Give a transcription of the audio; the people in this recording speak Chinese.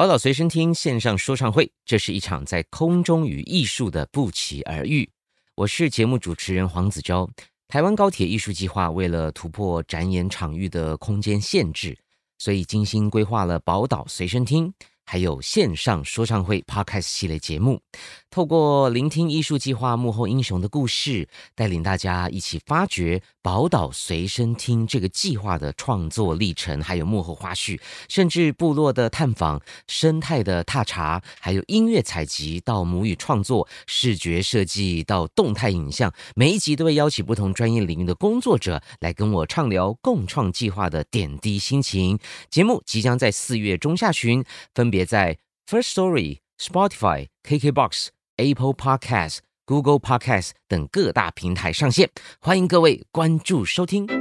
宝岛随身听线上说唱会，这是一场在空中与艺术的不期而遇。我是节目主持人黄子昭。台湾高铁艺术计划为了突破展演场域的空间限制，所以精心规划了宝岛随身听。还有线上说唱会 Podcast 系列节目，透过聆听艺术计划幕后英雄的故事，带领大家一起发掘宝岛随身听这个计划的创作历程，还有幕后花絮，甚至部落的探访、生态的踏查，还有音乐采集到母语创作、视觉设计到动态影像，每一集都会邀请不同专业领域的工作者来跟我畅聊共创计划的点滴心情。节目即将在四月中下旬分别。也在 First Story、Spotify、KKBox、Apple Podcast、Google Podcast 等各大平台上线，欢迎各位关注收听。